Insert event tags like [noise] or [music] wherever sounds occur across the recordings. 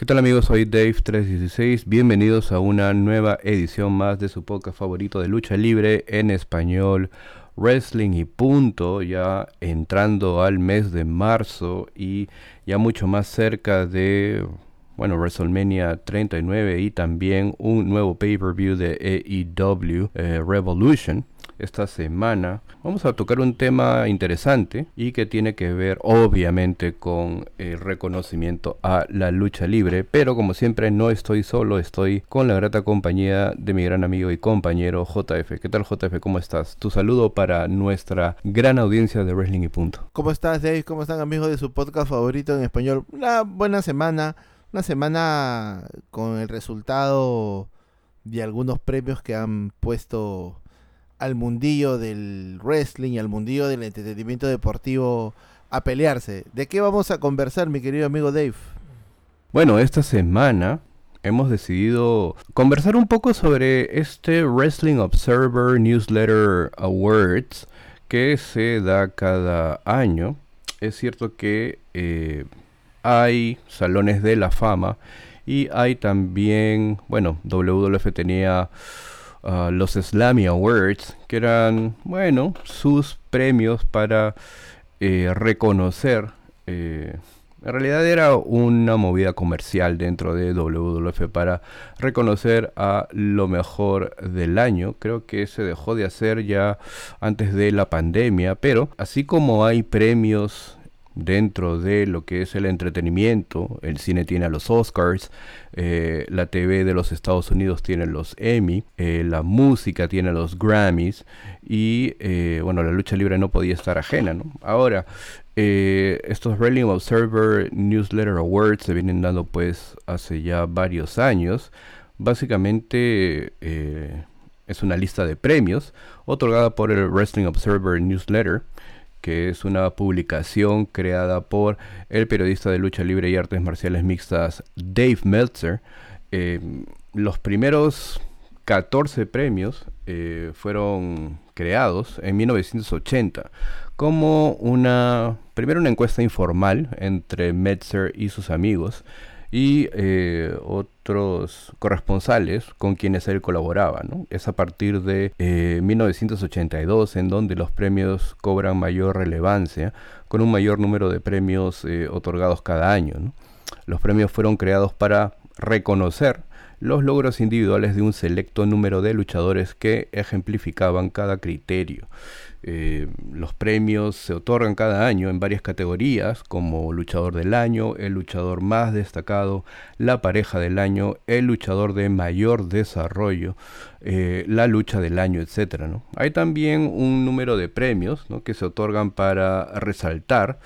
¿Qué tal amigos? Soy Dave316. Bienvenidos a una nueva edición más de su podcast favorito de lucha libre en español, wrestling y punto. Ya entrando al mes de marzo y ya mucho más cerca de, bueno, WrestleMania 39 y también un nuevo pay-per-view de AEW eh, Revolution esta semana vamos a tocar un tema interesante y que tiene que ver obviamente con el reconocimiento a la lucha libre, pero como siempre no estoy solo, estoy con la grata compañía de mi gran amigo y compañero JF. ¿Qué tal JF? ¿Cómo estás? Tu saludo para nuestra gran audiencia de Wrestling y Punto. ¿Cómo estás Dave? ¿Cómo están amigos de su podcast favorito en español? Una buena semana, una semana con el resultado de algunos premios que han puesto al mundillo del wrestling y al mundillo del entretenimiento deportivo a pelearse. ¿De qué vamos a conversar, mi querido amigo Dave? Bueno, esta semana hemos decidido conversar un poco sobre este Wrestling Observer Newsletter Awards que se da cada año. Es cierto que eh, hay salones de la fama y hay también, bueno, WWF tenía Ah, los Slammy Awards, que eran, bueno, sus premios para eh, reconocer. Eh, en realidad era una movida comercial dentro de WWF para reconocer a lo mejor del año. Creo que se dejó de hacer ya antes de la pandemia, pero así como hay premios dentro de lo que es el entretenimiento. El cine tiene a los Oscars, eh, la TV de los Estados Unidos tiene los Emmy, eh, la música tiene los Grammys y eh, bueno, la lucha libre no podía estar ajena. ¿no? Ahora, estos Wrestling Observer Newsletter Awards se vienen dando pues hace ya varios años. Básicamente es una lista de premios otorgada por el Wrestling Observer Newsletter que es una publicación creada por el periodista de lucha libre y artes marciales mixtas Dave Meltzer. Em, los primeros 14 premios eh, fueron creados en 1980 como una, primero una encuesta informal entre Meltzer y sus amigos y eh, otros corresponsales con quienes él colaboraba. Es a partir de 1982 eh, en donde los premios cobran mayor relevancia, con un mayor número de premios eh, otorgados cada año. Los premios fueron creados para reconocer los logros individuales de un selecto número de luchadores que ejemplificaban cada criterio. Eh, los premios se otorgan cada año en varias categorías, como luchador del año, el luchador más destacado, la pareja del año, el luchador de mayor desarrollo, eh, la lucha del año, etc. ¿no? Hay también un número de premios que se otorgan para resaltar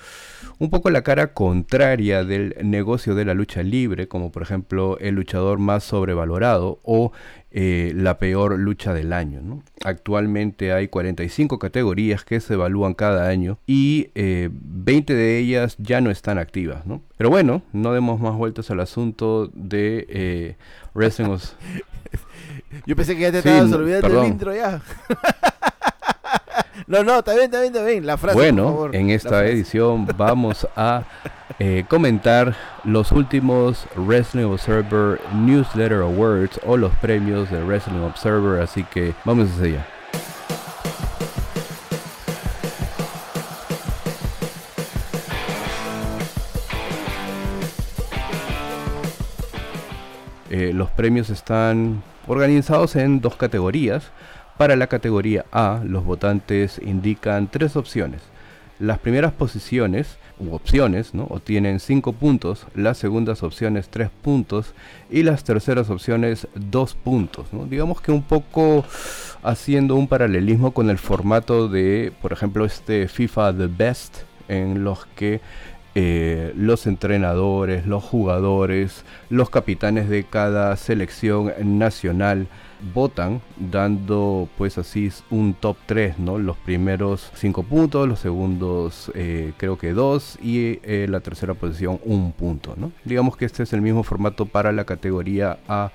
un poco la cara contraria del negocio de la lucha libre, como por ejemplo el luchador más sobrevalorado o eh, la peor lucha del año. Actualmente hay 45 categorías que se evalúan cada año y 20 eh, de ellas ya no están activas. Pero bueno, no demos más vueltas al asunto de eh, Wrestling. [laughs] Yo pensé que ya te estabas olvidando del intro ya. [laughs] No, no, está bien, está bien, está bien. La frase. Bueno, en esta edición vamos a [laughs] eh, comentar los últimos Wrestling Observer Newsletter Awards o los premios de Wrestling Observer. Así que vamos a allá. Eh, los premios están organizados en dos categorías. Para la categoría A, los votantes indican tres opciones. Las primeras posiciones u opciones ¿no? obtienen 5 puntos, las segundas opciones 3 puntos y las terceras opciones 2 puntos. Digamos que un poco haciendo un paralelismo con el formato de, por ejemplo, este FIFA The Best, en los que eh, los entrenadores, los jugadores, los capitanes de cada selección nacional votan dando pues así un top 3, ¿no? Los primeros 5 puntos, los segundos eh, creo que 2 y eh, la tercera posición un punto, ¿no? Digamos que este es el mismo formato para la categoría A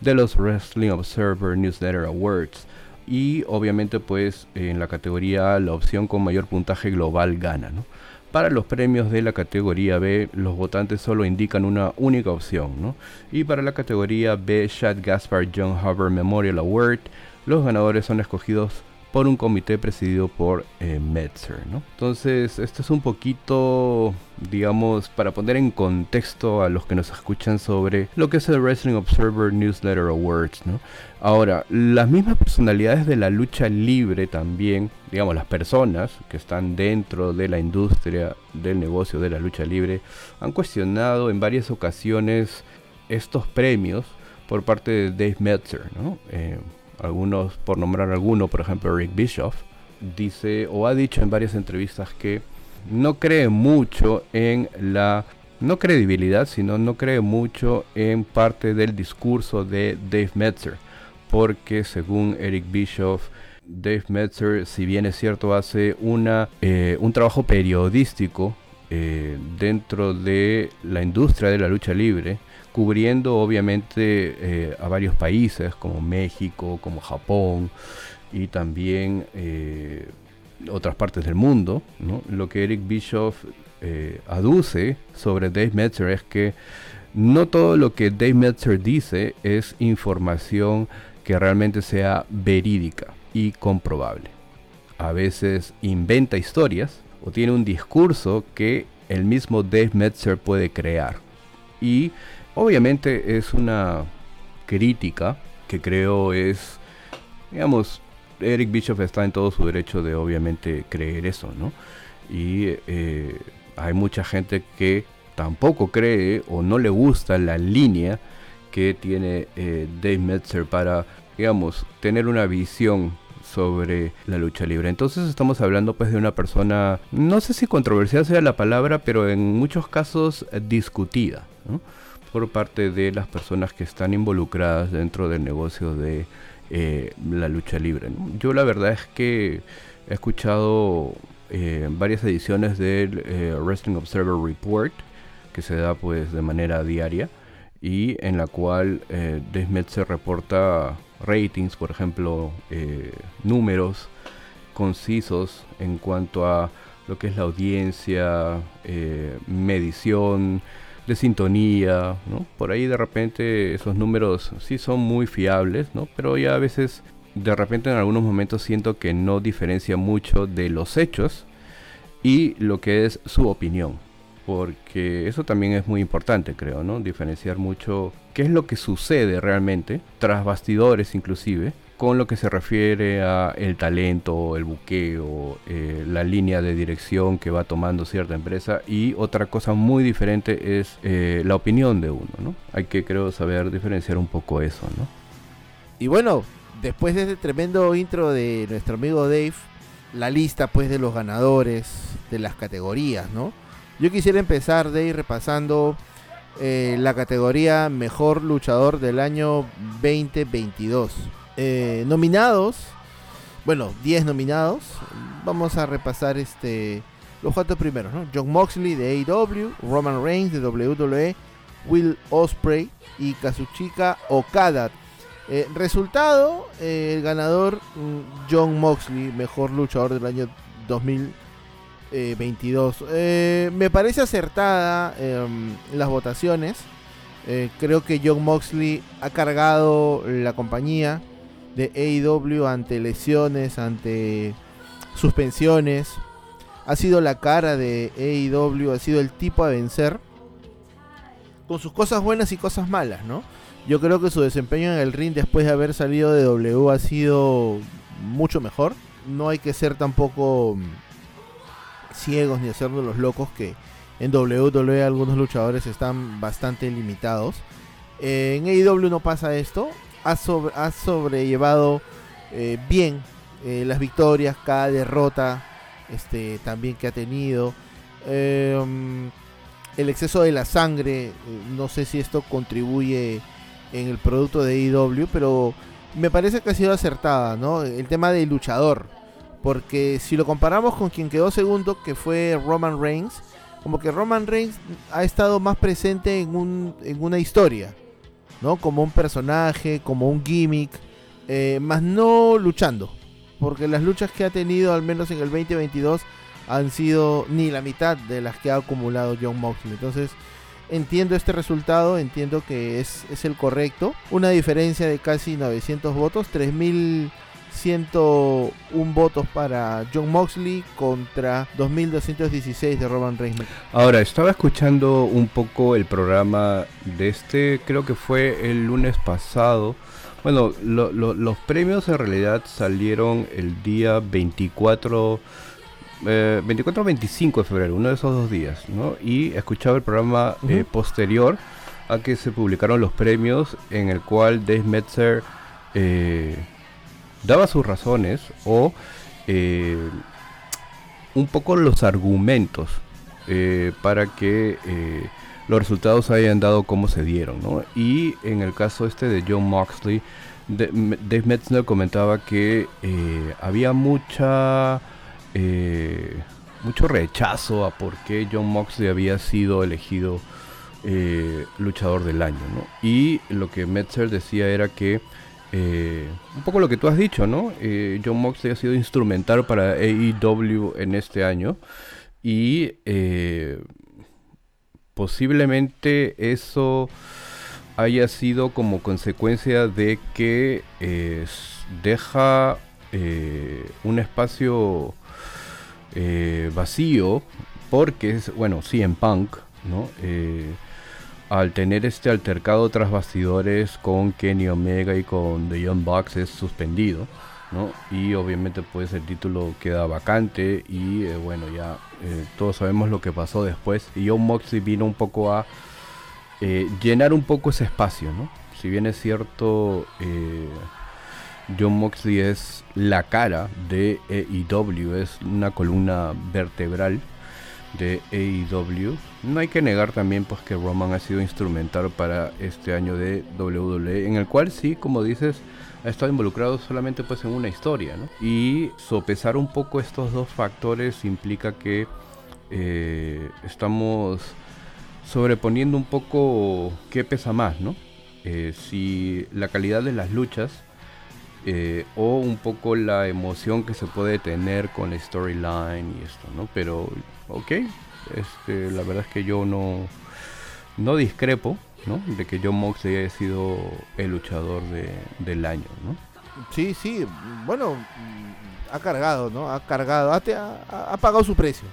de los Wrestling Observer Newsletter Awards. Y obviamente pues en la categoría A la opción con mayor puntaje global gana, ¿no? Para los premios de la categoría B, los votantes solo indican una única opción, ¿no? Y para la categoría B, Chad Gaspar John Hubbard Memorial Award, los ganadores son escogidos por un comité presidido por eh, Metzer. ¿no? Entonces, esto es un poquito, digamos, para poner en contexto a los que nos escuchan sobre lo que es el Wrestling Observer Newsletter Awards. ¿no? Ahora, las mismas personalidades de la lucha libre también, digamos, las personas que están dentro de la industria del negocio de la lucha libre, han cuestionado en varias ocasiones estos premios por parte de Dave Metzer. ¿no? Eh, algunos, por nombrar alguno, por ejemplo Rick Bischoff, dice o ha dicho en varias entrevistas que no cree mucho en la, no credibilidad, sino no cree mucho en parte del discurso de Dave Metzer, porque según Eric Bischoff, Dave Metzer, si bien es cierto, hace una, eh, un trabajo periodístico eh, dentro de la industria de la lucha libre, cubriendo obviamente eh, a varios países como México, como Japón y también eh, otras partes del mundo. Lo que Eric Bischoff eh, aduce sobre Dave Metzer es que no todo lo que Dave Metzer dice es información que realmente sea verídica y comprobable. A veces inventa historias o tiene un discurso que el mismo Dave Metzer puede crear. Y Obviamente es una crítica que creo es, digamos, Eric Bischoff está en todo su derecho de obviamente creer eso, ¿no? Y eh, hay mucha gente que tampoco cree o no le gusta la línea que tiene eh, Dave Metzer para, digamos, tener una visión sobre la lucha libre. Entonces estamos hablando pues de una persona, no sé si controversial sea la palabra, pero en muchos casos discutida. ¿no? Por parte de las personas que están involucradas dentro del negocio de eh, la lucha libre. Yo la verdad es que he escuchado eh, varias ediciones del eh, Wrestling Observer Report que se da pues de manera diaria y en la cual eh, se reporta ratings, por ejemplo, números concisos en cuanto a lo que es la audiencia, medición, de sintonía, ¿no? Por ahí de repente esos números sí son muy fiables, ¿no? Pero ya a veces, de repente en algunos momentos siento que no diferencia mucho de los hechos y lo que es su opinión. Porque eso también es muy importante, creo, ¿no? Diferenciar mucho qué es lo que sucede realmente, tras bastidores inclusive, con lo que se refiere a el talento, el buqueo, eh, la línea de dirección que va tomando cierta empresa y otra cosa muy diferente es eh, la opinión de uno, ¿no? Hay que creo saber diferenciar un poco eso, ¿no? Y bueno, después de este tremendo intro de nuestro amigo Dave, la lista pues de los ganadores de las categorías, ¿no? Yo quisiera empezar de ir repasando eh, la categoría Mejor Luchador del año 2022. Eh, nominados, bueno, 10 nominados. Vamos a repasar este los cuatro primeros, ¿no? John Moxley de AEW, Roman Reigns de WWE, Will Osprey y Kazuchika Okada. Eh, resultado, eh, el ganador mm, John Moxley, mejor luchador del año 2022. me parece acertada em, las votaciones. creo que John Moxley ha cargado la compañía de AEW ante lesiones, ante suspensiones. Ha sido la cara de AEW, ha sido el tipo a vencer. Con sus cosas buenas y cosas malas, ¿no? Yo creo que su desempeño en el ring después de haber salido de W ha sido mucho mejor. No hay que ser tampoco mm, ciegos ni hacernos los locos que en WWE algunos luchadores están bastante limitados. en AEW no pasa esto ha, sobrellevado eh, bien eh, las victorias, cada derrota este, también que ha tenido. Em, el exceso de la sangre, eh, no sé si esto contribuye en el producto de IW, pero me parece que ha sido acertada, ¿no? El tema del luchador. Porque si lo comparamos con quien quedó segundo, que fue Roman Reigns, como que Roman Reigns ha estado más presente en, un, en una historia. ¿No? Como un personaje, como un gimmick, eh, más no luchando. Porque las luchas que ha tenido, al menos en el 2022, han sido ni la mitad de las que ha acumulado John Moxley. Entonces, entiendo este resultado, entiendo que es, es el correcto. Una diferencia de casi 900 votos, 3101 votos para John Moxley contra 2216 de Roman Reigns. Ahora, estaba escuchando un poco el programa de este, creo que fue el lunes pasado. Bueno, los premios en realidad salieron el día 24 24 o 25 de febrero, uno de esos dos días, ¿no? Y escuchaba el programa eh, posterior a que se publicaron los premios en el cual Dave Metzer eh, daba sus razones o eh, un poco los argumentos para que los resultados hayan dado como se dieron, ¿no? Y en el caso este de John Moxley, Dave Metzner comentaba que había mucha eh, mucho rechazo a por qué John Moxley había sido elegido eh, luchador del año, Y lo que Metzer decía era que eh, un poco lo que tú has dicho, ¿no? John Moxley ha sido instrumental para AEW en este año y posiblemente eso haya sido como consecuencia de que deja un espacio eh, vacío porque es, bueno, sí, en punk, ¿no? Eh, al tener este altercado tras bastidores con Kenny Omega y con The Young Bucks es suspendido, ¿no? Y obviamente pues el título queda vacante y eh, bueno, ya todos sabemos lo que pasó después. Y John Moxley vino un poco a llenar un poco ese espacio, ¿no? Si bien es cierto, John Moxley es la cara de AEW, es una columna vertebral de AEW. No hay que negar también pues que Roman ha sido instrumental para este año de WWE, en el cual sí, como dices, ha estado involucrado solamente pues en una historia, ¿no? Y sopesar un poco estos dos factores implica que eh, estamos sobreponiendo un poco qué pesa más, ¿no? Eh, si la calidad de las luchas eh, o un poco la emoción que se puede tener con la storyline y esto, ¿no? Pero, ok, este, la verdad es que yo no, no discrepo, ¿no? De que John Moxley haya sido el luchador del año, ¿no? Sí, sí, bueno, ha cargado, ¿no? Ha cargado, ha, pagado su precio,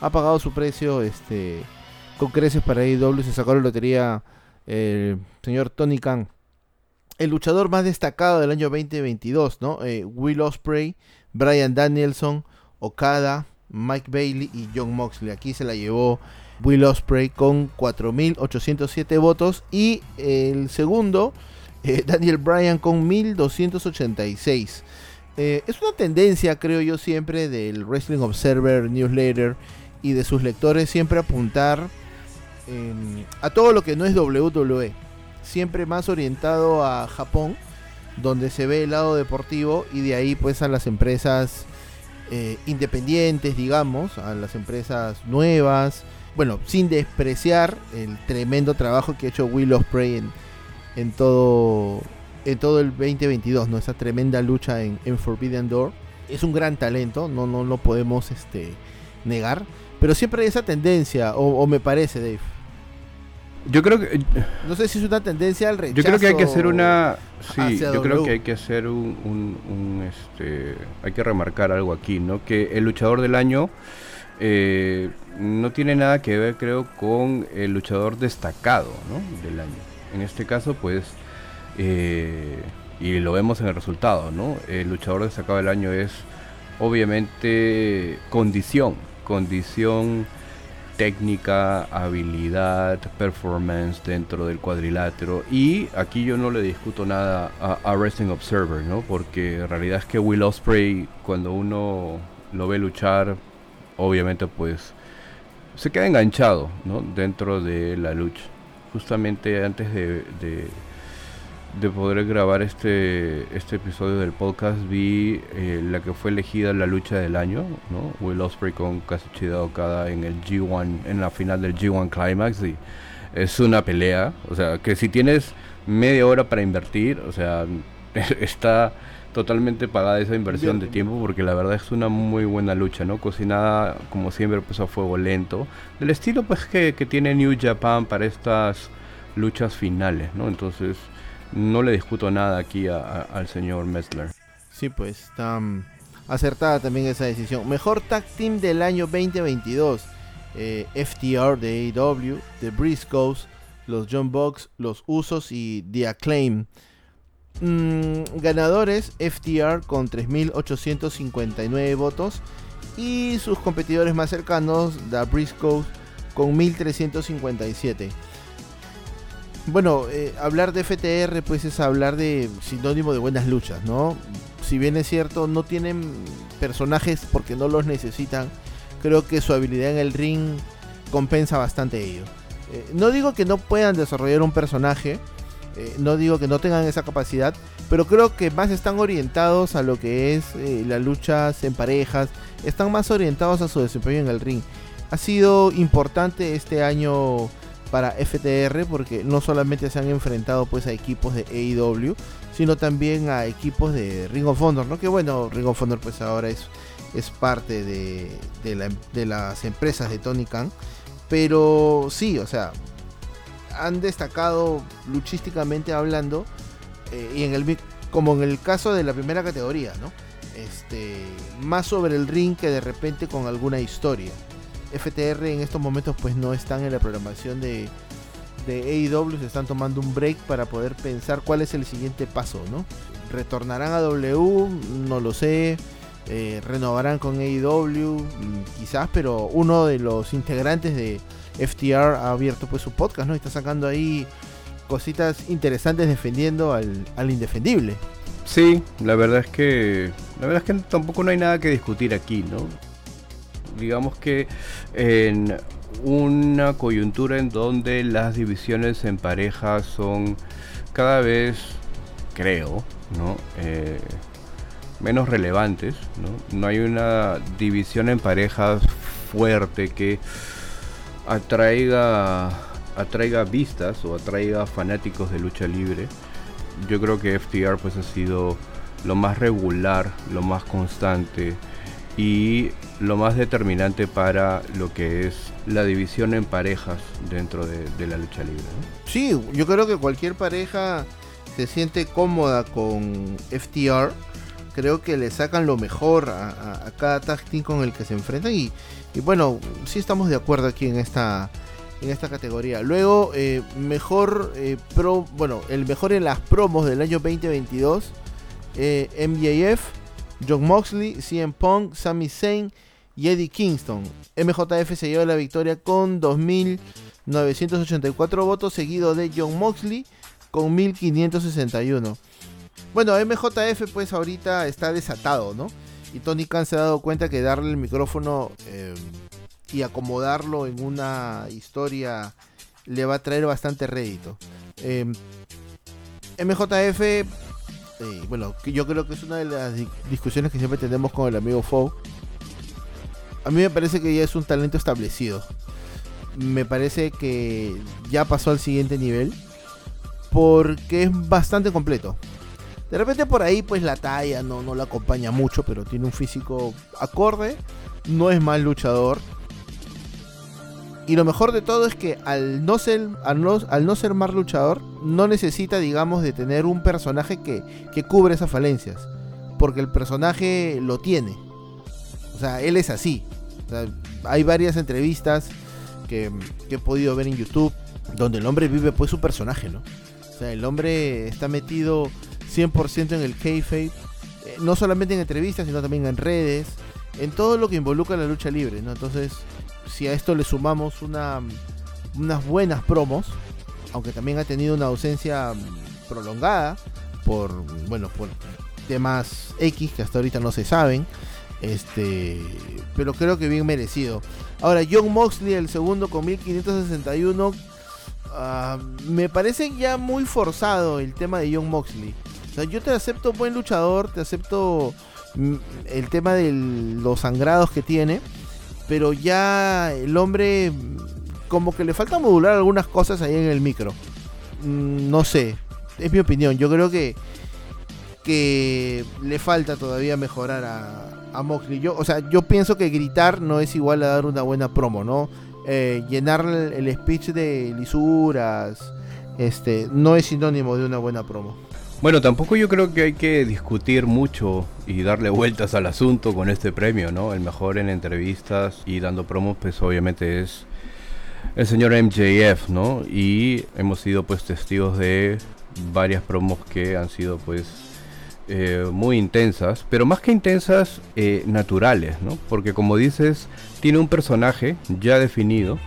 ha pagado su precio, este, con creces para AEW, se sacó la lotería el señor Tony Khan el luchador más destacado del año 2022, ¿no? Eh, Will Osprey, Brian Danielson, Okada, Mike Bailey y John Moxley. Aquí se la llevó Will Osprey con 4.807 votos y el segundo, eh, [laughs] Daniel Bryan con 1.286. Eh, es una tendencia, creo yo, siempre del Wrestling Observer Newsletter y de sus lectores siempre apuntar a todo lo que no es WWE siempre más orientado a Japón, donde se ve el lado deportivo y de ahí pues a las empresas eh, independientes, digamos, a las empresas nuevas. Bueno, sin despreciar el tremendo trabajo que ha hecho Will Ospreay en, en todo en todo el 2022, ¿no? Esa tremenda lucha en, Forbidden Door. Es un gran talento, no, no lo podemos este, negar. Pero siempre hay esa tendencia, o me parece, Dave yo creo que. No sé si es una tendencia al rechazo. Yo creo que hay que hacer una. Sí, yo creo que hay que hacer un, un, este, hay que remarcar algo aquí, ¿no? Que el luchador del año eh, no tiene nada que ver, creo, con el luchador destacado, ¿no? Del año. En este caso, pues. Eh, y lo vemos en el resultado, ¿no? El luchador destacado del año es, obviamente, condición. Condición técnica, habilidad, performance dentro del cuadrilátero. Y aquí yo no le discuto nada a, Wrestling Observer, ¿no? Porque en realidad es que Will Osprey, cuando uno lo ve luchar, obviamente pues se queda enganchado, ¿no? Dentro de la lucha. Justamente antes de poder grabar este, este episodio del podcast vi eh, la que fue elegida la lucha del año, ¿no? Will Ospreay con Kazuchida Okada en el G1, en la final del G1 Climax y es una pelea, o sea, que si tienes media hora para invertir, o sea, [laughs] está totalmente pagada esa inversión de tiempo porque la verdad es una muy buena lucha, ¿no? Cocinada como siempre pues a fuego lento. Del estilo pues que, tiene New Japan para estas luchas finales, ¿no? Entonces no le discuto nada aquí al señor Messler. Sí, pues está mm, acertada también esa decisión. Mejor tag team del año 2022. Eh, FTR de AEW, The Briscoes, los John Box, los Usos y The Acclaim. Mm, ganadores FTR con 3.859 votos y sus competidores más cercanos, The Briscoes, con 1.357. Bueno, eh, hablar de FTR pues es hablar de sinónimo de buenas luchas, ¿no? Si bien es cierto, no tienen personajes porque no los necesitan, creo que su habilidad en el ring compensa bastante ello. Eh, no digo que no puedan desarrollar un personaje, eh, no digo que no tengan esa capacidad, pero creo que más están orientados a lo que es las luchas en parejas, están más orientados a su desempeño en el ring. Ha sido importante este año para FTR porque no solamente se han enfrentado pues a equipos de AEW, sino también a equipos de Ring of Honor, ¿no? Que bueno, Ring of Honor pues ahora es, es parte de, de las empresas de Tony Khan. Pero sí, o sea, han destacado luchísticamente hablando, eh, y en el, como en el caso de la primera categoría, ¿no? Este, más sobre el ring que de repente con alguna historia. FTR en estos momentos pues no están en la programación de, de AEW, se están tomando un break para poder pensar cuál es el siguiente paso, ¿no? ¿Retornarán a W? No lo sé. Eh, renovarán con AEW, mm, quizás, pero uno de los integrantes de FTR ha abierto pues su podcast, ¿no? Y está sacando ahí cositas interesantes defendiendo al, indefendible. Sí, la verdad es que la verdad es que tampoco no hay nada que discutir aquí, ¿no? Digamos que en una coyuntura en donde las divisiones en pareja son cada vez, creo, ¿no? Eh, menos relevantes, ¿no? No hay una división en parejas fuerte que atraiga atraiga vistas o atraiga fanáticos de lucha libre. Yo creo que FTR pues ha sido lo más regular, lo más constante y lo más determinante para lo que es la división en parejas dentro de, la lucha libre. Sí, yo creo que cualquier pareja se siente cómoda con FTR creo que le sacan lo mejor a, cada tag team con el que se enfrentan y, bueno, sí estamos de acuerdo aquí en esta en esta categoría. Luego, eh, mejor eh, pro, bueno, el mejor en las promos del año 2022, eh, MJF, John Moxley, CM Punk, Sami Zayn y Eddie Kingston. MJF se lleva la victoria con 2.984 votos, seguido de John Moxley con 1.561. Bueno, MJF pues ahorita está desatado, ¿no? Y Tony Khan se ha dado cuenta que darle el micrófono eh, y acomodarlo en una historia le va a traer bastante rédito. Eh, MJF, eh, bueno, yo creo que es una de las discusiones que siempre tenemos con el amigo Fou. A mí me parece que ya es un talento establecido. Me parece que ya pasó al siguiente nivel porque es bastante completo. De repente por ahí pues la talla no, no la acompaña mucho, pero tiene un físico acorde, no es mal luchador. Y lo mejor de todo es que al no ser, al no, al no ser mal luchador, no necesita, digamos, de tener un personaje que, que cubre esas falencias. Porque el personaje lo tiene. O sea, él es así. hay varias entrevistas que, he podido ver en YouTube donde el hombre vive pues su personaje, ¿no? O sea, el hombre está metido 100% en el kayfabe, eh, no solamente en entrevistas, sino también en redes, en todo lo que involucra la lucha libre, ¿no? Entonces, si a esto le sumamos una, unas buenas promos, aunque también ha tenido una ausencia mm, prolongada por, bueno, por temas X que hasta ahorita no se saben, este, pero creo que bien merecido. Ahora, John Moxley, el segundo con 1561, ah, me parece ya muy forzado el tema de John Moxley yo te acepto buen luchador, te acepto mm, el tema de los sangrados que tiene, pero ya el hombre mm, como que le falta modular algunas cosas ahí en el micro. Mm, no sé, es mi opinión. Yo creo que que le falta todavía mejorar a, a Moxley. Yo, o sea, yo pienso que gritar no es igual a dar una buena promo, ¿no? Eh, llenar el, speech de lisuras, este, no es sinónimo de una buena promo. Bueno, tampoco yo creo que hay que discutir mucho y darle vueltas al asunto con este premio, ¿no? El mejor en entrevistas y dando promos, pues obviamente es el señor MJF, ¿no? Y hemos sido pues testigos de varias promos que han sido pues eh, muy intensas, pero más que intensas, eh, naturales, ¿no? Porque como dices, tiene un personaje ya definido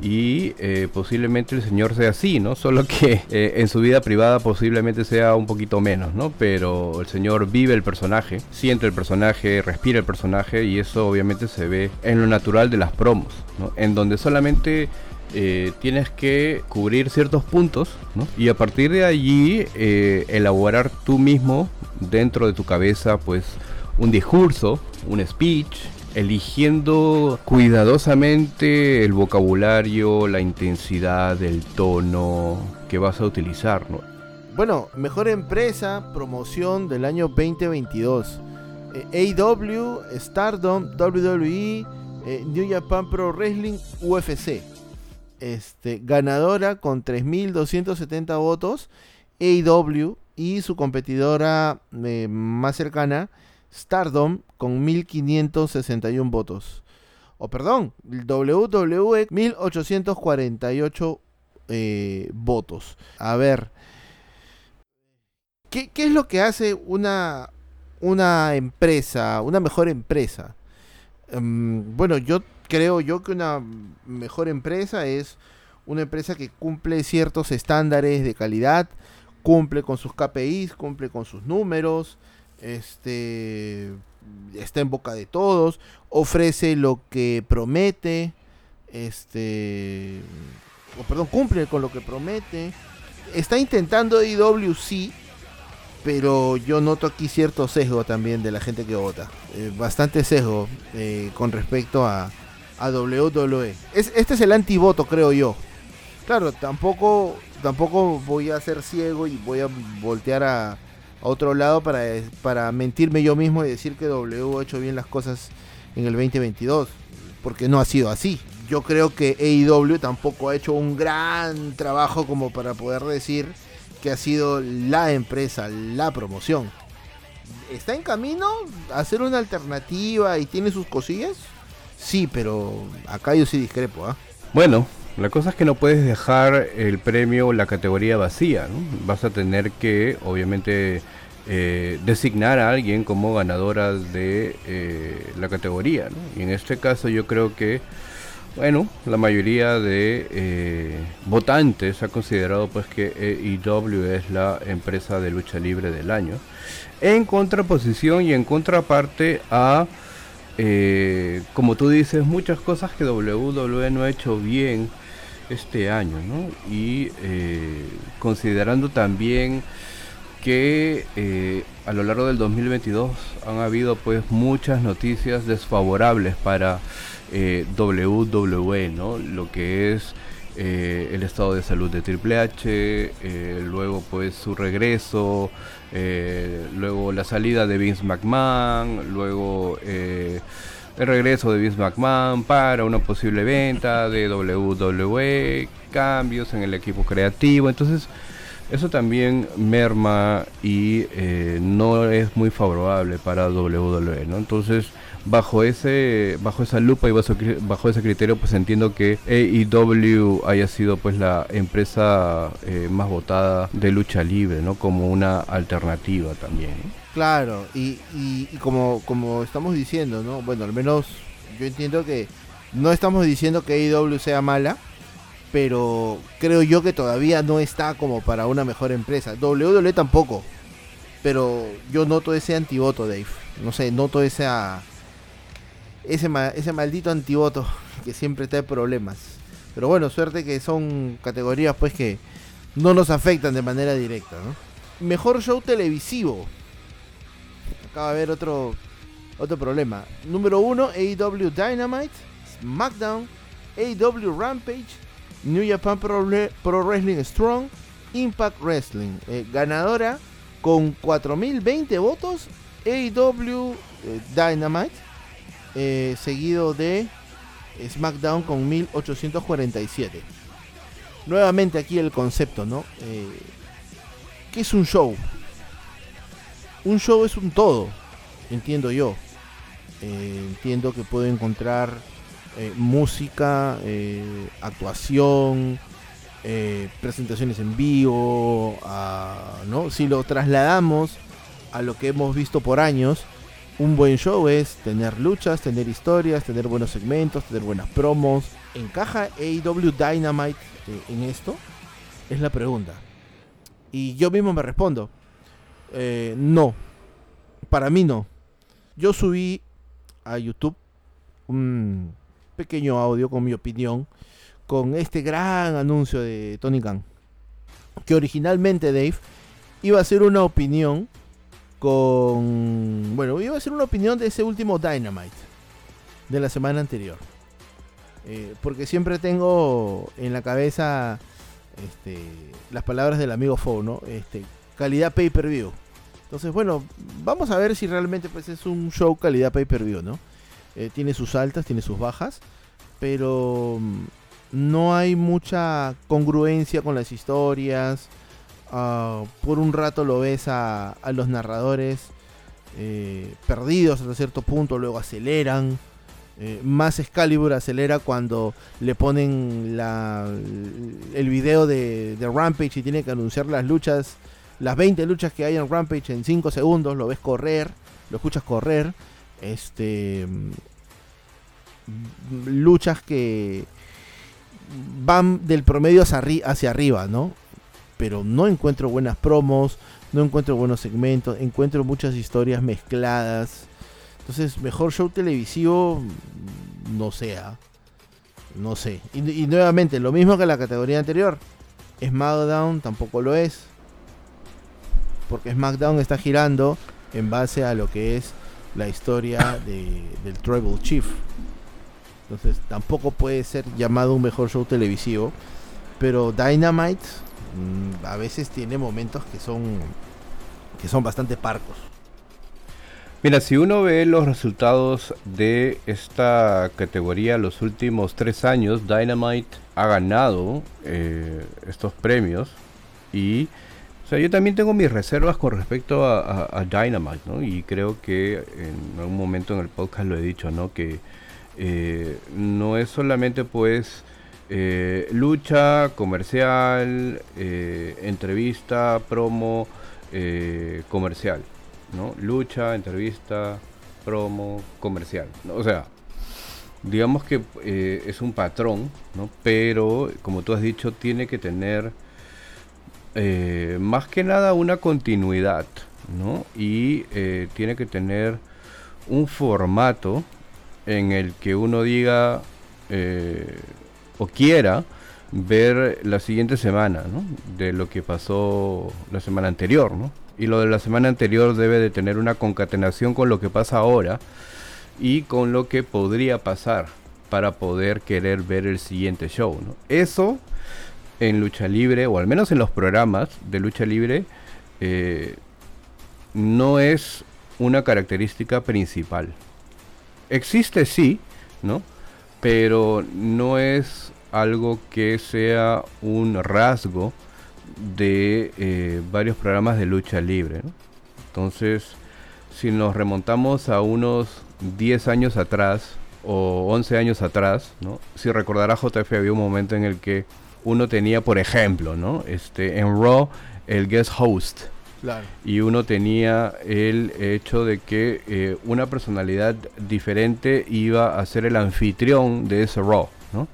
y eh, posiblemente el señor sea así, ¿no? [laughs] Solo que en su vida privada posiblemente sea un poquito menos, ¿no? Pero el señor vive el personaje, siente el personaje, respira el personaje y eso obviamente se ve en lo natural de las promos, ¿no? En donde solamente eh, tienes que cubrir ciertos puntos ¿no? y a partir de allí eh, elaborar tú mismo dentro de tu cabeza pues un discurso, un speech, eligiendo cuidadosamente el vocabulario, la intensidad, el tono que vas a utilizar, ¿no? Bueno, mejor empresa, promoción del año 2022. Eh, AW, Stardom, WWE, New Japan Pro Wrestling, UFC. Este, ganadora con 3.270 votos, AW y su competidora eh, más cercana, Stardom, con 1561 votos. O perdón, WWE 1848 eh, votos. A ver, ¿qué, ¿qué, es lo que hace una, una empresa, una mejor empresa? Um, bueno, yo creo yo que una mejor empresa es una empresa que cumple ciertos estándares de calidad, cumple con sus KPIs, cumple con sus números, este está en boca de todos, ofrece lo que promete, este o perdón, cumple con lo que promete. Está intentando IWC, pero yo noto aquí cierto sesgo también de la gente que vota. Eh, bastante sesgo eh, con respecto a, a WWE. Es, este es el antivoto, creo yo. Claro, tampoco, tampoco voy a ser ciego y voy a voltear a, otro lado para, para mentirme yo mismo y decir que W ha hecho bien las cosas en el 2022. Porque no ha sido así. Yo creo que AEW tampoco ha hecho un gran trabajo como para poder decir que ha sido la empresa, la promoción. ¿Está en camino a hacer una alternativa y tiene sus cosillas? Sí, pero acá yo sí discrepo. ¿eh? Bueno, la cosa es que no puedes dejar el premio, la categoría vacía. ¿no? Vas a tener que, obviamente, eh, designar a alguien como ganadora de eh, la categoría. ¿no? Y en este caso yo creo que, bueno, la mayoría de eh, votantes ha considerado pues que AEW es la empresa de lucha libre del año. En contraposición y en contraparte a... Eh, como tú dices, muchas cosas que WWE no ha hecho bien este año, ¿no? Y eh, considerando también que eh, a lo largo del 2022 han habido pues muchas noticias desfavorables para WWE, ¿no? Lo que es eh, el estado de salud de Triple H, eh, luego pues su regreso, eh, luego la salida de Vince McMahon, luego el regreso de Vince McMahon para una posible venta de WWE, cambios en el equipo creativo, entonces eso también merma y no es muy favorable para WWE. Entonces bajo ese bajo esa lupa y bajo, bajo ese criterio pues entiendo que AEW haya sido pues la empresa eh, más votada de lucha libre no como una alternativa también ¿no? claro y, y, y, como como estamos diciendo no bueno al menos yo entiendo que no estamos diciendo que AEW sea mala pero creo yo que todavía no está como para una mejor empresa. WWE tampoco pero yo noto ese antivoto Dave. No sé noto esa ese, ese maldito antivoto que siempre trae problemas. Pero bueno, suerte que son categorías pues que no nos afectan de manera directa. Mejor show televisivo. Acaba de haber otro otro problema. Número 1, AEW Dynamite, SmackDown, AEW Rampage, New Japan Pro, Pro Wrestling Strong, Impact Wrestling. Eh, ganadora Con 4020 votos, AEW eh, Dynamite, eh, seguido de SmackDown con 1847. Nuevamente aquí el concepto, ¿no? Eh, ¿Qué es un show? Un show es un todo, entiendo yo. Eh, entiendo que puedo encontrar música, actuación, presentaciones en vivo, ¿no? Si lo trasladamos a lo que hemos visto por años, un buen show es tener luchas, tener historias, tener buenos segmentos, tener buenas promos. ¿Encaja AEW Dynamite en esto? Es la pregunta. Y yo mismo me respondo. no. Para mí no. Yo subí a YouTube un pequeño audio con mi opinión con este gran anuncio de Tony Khan. Que originalmente Dave iba a ser una opinión con... Bueno, iba a ser una opinión de ese último Dynamite de la semana anterior. Eh, porque siempre tengo en la cabeza este, las palabras del amigo Fo, ¿no? Este, calidad pay-per-view. Entonces, bueno, vamos a ver si realmente pues, es un show calidad pay-per-view, ¿no? Eh, tiene sus altas, tiene sus bajas, pero mm, no hay mucha congruencia con las historias. Ah, por un rato lo ves a, los narradores eh, perdidos hasta cierto punto, luego aceleran. Eh, más Excalibur acelera cuando le ponen la, el video de, de Rampage y tiene que anunciar las luchas las 20 luchas que hay en Rampage en 5 segundos, lo ves correr, lo escuchas correr. Este. Luchas que van del promedio hacia, arriba, ¿no? Pero no encuentro buenas promos, no encuentro buenos segmentos, encuentro muchas historias mezcladas. Entonces, mejor show televisivo, no sea. ¿ah? No sé. Y, y nuevamente, lo mismo que la categoría anterior. SmackDown tampoco lo es porque SmackDown está girando en base a lo que es la historia del Tribal Chief. Entonces tampoco puede ser llamado un mejor show televisivo. Pero Dynamite mm, a veces tiene momentos que son, que son bastante parcos. Mira, si uno ve los resultados de esta categoría los últimos tres años, Dynamite ha ganado eh, estos premios y o sea, yo también tengo mis reservas con respecto a, Dynamite, ¿no? Y creo que en algún momento en el podcast lo he dicho, ¿no? Que eh, no es solamente pues eh, lucha, comercial, eh, entrevista, promo, comercial, ¿no? Lucha, entrevista, promo, comercial. O sea, digamos que es un patrón, ¿no? Pero, como tú has dicho, tiene que tener eh, más que nada una continuidad, ¿no? Y eh, tiene que tener un formato en el que uno diga eh, o quiera ver la siguiente semana, ¿no? De lo que pasó la semana anterior, ¿no? Y lo de la semana anterior debe de tener una concatenación con lo que pasa ahora y con lo que podría pasar para poder querer ver el siguiente show. Eso en lucha libre, o al menos en los programas de lucha libre, eh, no es una característica principal. Existe sí, ¿no? Pero no es algo que sea un rasgo de eh, varios programas de lucha libre. Entonces, si nos remontamos a unos 10 años atrás o 11 años atrás, si recordará JF había un momento en el que uno tenía, por ejemplo, ¿no? Este, en Raw, el guest host. Y uno tenía el hecho de que eh, una personalidad diferente iba a ser el anfitrión de ese Raw, ¿no?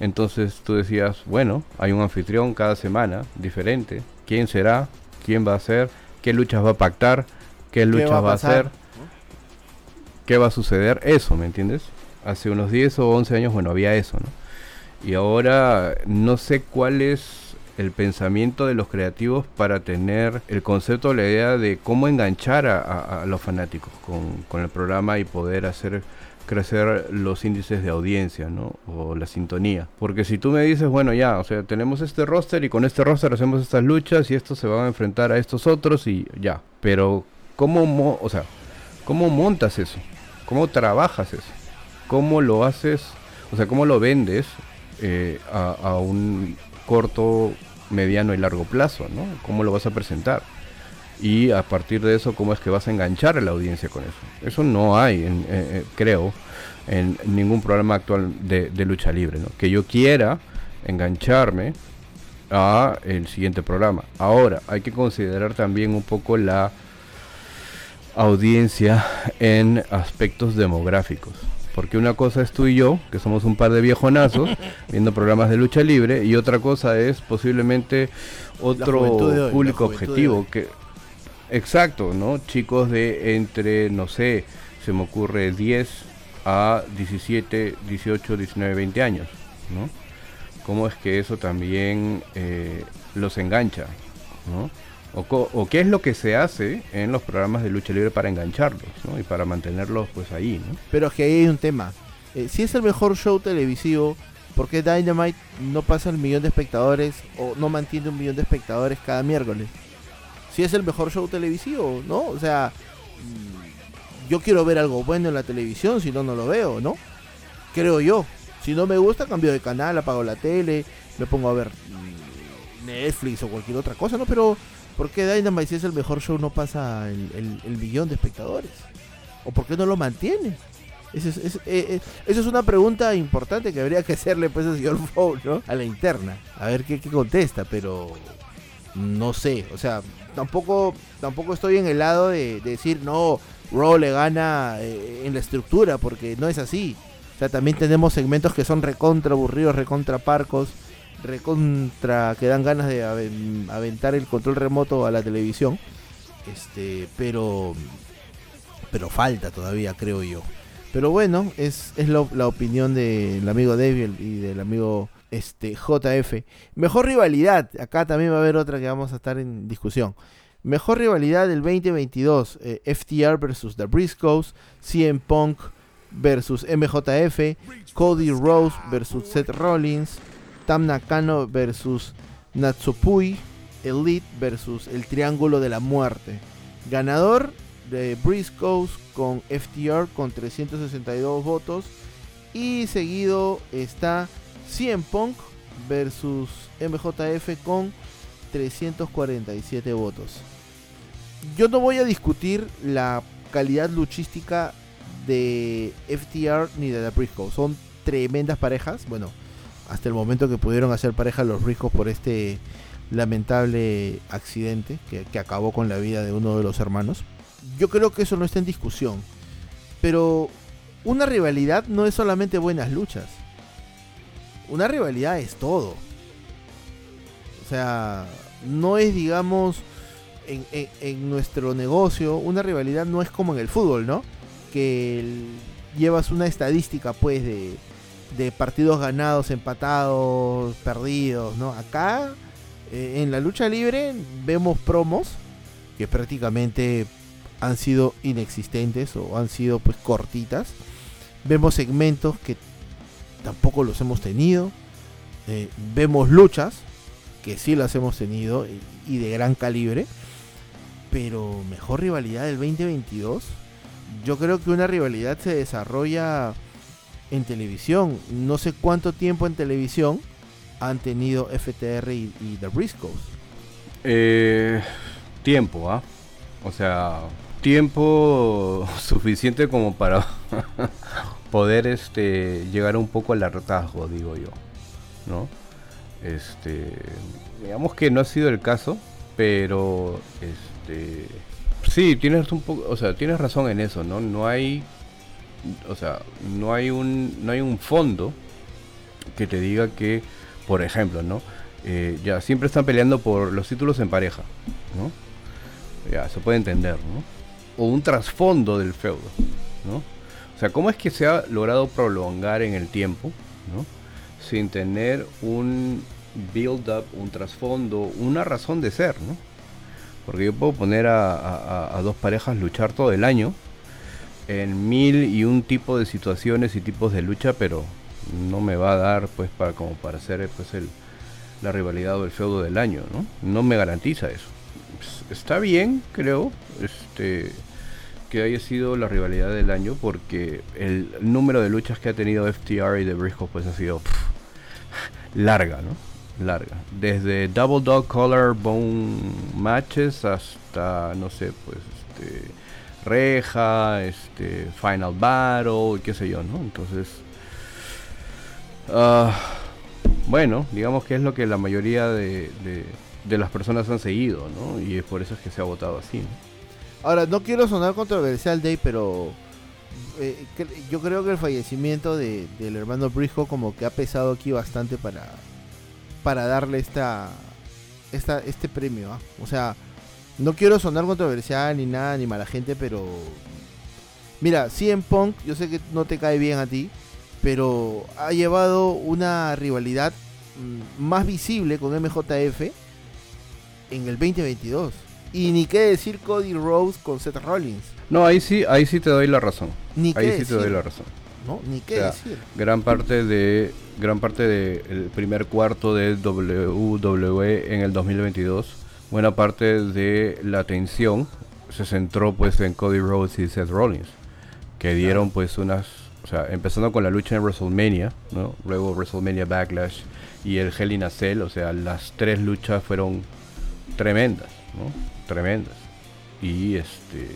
Entonces tú decías, bueno, hay un anfitrión cada semana diferente. ¿Quién será? ¿Quién va a ser? ¿Qué luchas va a pactar? ¿Qué luchas va, a hacer? ¿Qué va a suceder? Eso, ¿me entiendes? Hace unos 10 o 11 años, bueno, había eso, ¿no? Y ahora no sé cuál es el pensamiento de los creativos para tener el concepto, la idea de cómo enganchar a, los fanáticos con, el programa y poder hacer crecer los índices de audiencia, ¿no? O la sintonía. Porque si tú me dices, bueno, ya, o sea, tenemos este roster y con este roster hacemos estas luchas y estos se van a enfrentar a estos otros y ya. Pero, ¿cómo, o sea, cómo montas eso? ¿Cómo trabajas eso? ¿Cómo lo haces? O sea, ¿cómo lo vendes eh, a un corto, mediano y largo plazo, ¿no? ¿Cómo lo vas a presentar? y a partir de eso cómo es que vas a enganchar a la audiencia con eso. Eso no hay, en, eh, eh, creo, en ningún programa actual de, lucha libre, ¿no? que yo quiera engancharme a el siguiente programa. Ahora, hay que considerar también un poco la audiencia en aspectos demográficos. Porque una cosa es tú y yo, que somos un par de viejonazos, [laughs] viendo programas de lucha libre, y otra cosa es posiblemente otro público objetivo, que Exacto, ¿no? Chicos de entre, no sé, se me ocurre 10 a 17, 18, 19, 20 años, ¿no? ¿Cómo es que eso también eh, los engancha, ¿no? O, qué es lo que se hace en los programas de lucha libre para engancharlos, ¿no? Y para mantenerlos pues ahí, ¿no? Pero es que ahí hay un tema. Eh, si es el mejor show televisivo, ¿por qué Dynamite no pasa el millón de espectadores o no mantiene un millón de espectadores cada miércoles? si es el mejor show televisivo, ¿no? O sea, mm, yo quiero ver algo bueno en la televisión, si no, no lo veo, ¿no? Creo yo. Si no me gusta, cambio de canal, apago la tele, me pongo a ver mm, Netflix o cualquier otra cosa, ¿no? Pero, ¿por qué Dynamite si es el mejor show no pasa el, el, millón de espectadores? ¿O por qué no lo mantiene? Esa es, eh, eh, es una pregunta importante que habría que hacerle pues al señor [laughs] Fowl, ¿no? A la interna. A ver qué, qué contesta, pero no sé. O sea, tampoco, tampoco estoy en el lado de, decir, no, Raw le gana eh, en la estructura, porque no es así. O sea, también tenemos segmentos que son recontra aburridos, recontra parcos, recontra que dan ganas de aventar el control remoto a la televisión. Este, pero pero falta todavía, creo yo. Pero bueno, es, es la opinión del amigo Devil y del amigo este, JF. Mejor rivalidad. Acá también va a haber otra que vamos a estar en discusión. Mejor rivalidad del 2022. Eh, FTR versus The Briscoes. CM Punk versus MJF. Cody Rose versus Seth Rollins. Tam Nakano versus Natsupui. Elite versus el Triángulo de la Muerte. Ganador de Briscoes con FTR con 362 votos. Y seguido está CM Punk versus MJF con 347 votos. Yo no voy a discutir la calidad luchística de FTR ni de la Briscoe. Son tremendas parejas. Bueno, hasta el momento que pudieron hacer pareja los Briscoes por este lamentable accidente que, que, acabó con la vida de uno de los hermanos. Yo creo que eso no está en discusión. Pero una rivalidad no es solamente buenas luchas una rivalidad es todo. O sea, no es, digamos, en, nuestro negocio, una rivalidad no es como en el fútbol, ¿no? Que llevas una estadística, pues, de, de, partidos ganados, empatados, perdidos, ¿no? Acá, eh, en la lucha libre, vemos promos que prácticamente han sido inexistentes o han sido, pues, cortitas. Vemos segmentos que tampoco los hemos tenido. Eh, vemos luchas, que sí las hemos tenido y, de gran calibre. Pero mejor rivalidad del 2022. Yo creo que una rivalidad se desarrolla en televisión. No sé cuánto tiempo en televisión han tenido FTR y, The Briscoes. Eh, tiempo, ¿ah? O sea, tiempo [laughs] suficiente como para [laughs] poder este llegar un poco al hartazgo, digo yo, ¿no? Este, digamos que no ha sido el caso, pero este sí, tienes un poco, o sea, tienes razón en eso, ¿no? No hay o sea, no hay un no hay un fondo que te diga que, por ejemplo, ¿no? Eh, ya siempre están peleando por los títulos en pareja, ¿no? Ya se puede entender, ¿no? O un trasfondo del feudo, ¿no? O sea, ¿cómo es que se ha logrado prolongar en el tiempo, ¿no? sin tener un build-up, un trasfondo, una razón de ser? ¿no? Porque yo puedo poner a, dos parejas luchar todo el año, en mil y un tipo de situaciones y tipos de lucha, pero no me va a dar pues para como para hacer pues el, la rivalidad o el feudo del año, ¿no? No me garantiza eso. Pues, está bien, creo, este que haya sido la rivalidad del año porque el número de luchas que ha tenido FTR y The Briscoe pues ha sido larga, ¿no? Larga. Desde Double Dog Collar Bone Matches hasta, no sé, pues, este, Reja, este, Final Battle, qué sé yo, ¿no? Entonces, uh, bueno, digamos que es lo que la mayoría de, de, las personas han seguido, ¿no? Y es por eso es que se ha votado así, ¿no? Ahora, no quiero sonar controversial, Dave, pero eh, yo creo que el fallecimiento de, del hermano Briscoe como que ha pesado aquí bastante para, para darle esta, esta este premio. ¿ah? O sea, no quiero sonar controversial ni nada, ni mala gente, pero... Mira, en Punk, yo sé que no te cae bien a ti, pero ha llevado una rivalidad mm, más visible con MJF en el 2022. Y ni qué decir Cody Rose con Seth Rollins. No, ahí sí, ahí sí te doy la razón. Ni ahí sí te doy la razón. No, ni qué decir. Gran parte de gran parte del primer cuarto de WWE en el 2022, buena parte de la atención se centró pues en Cody Rhodes y Seth Rollins, que dieron pues unas, o sea, empezando con la lucha en WrestleMania, ¿no? Luego WrestleMania Backlash y el Hell in a Cell, o sea, las tres luchas fueron tremendas, ¿no? Tremendas. Y este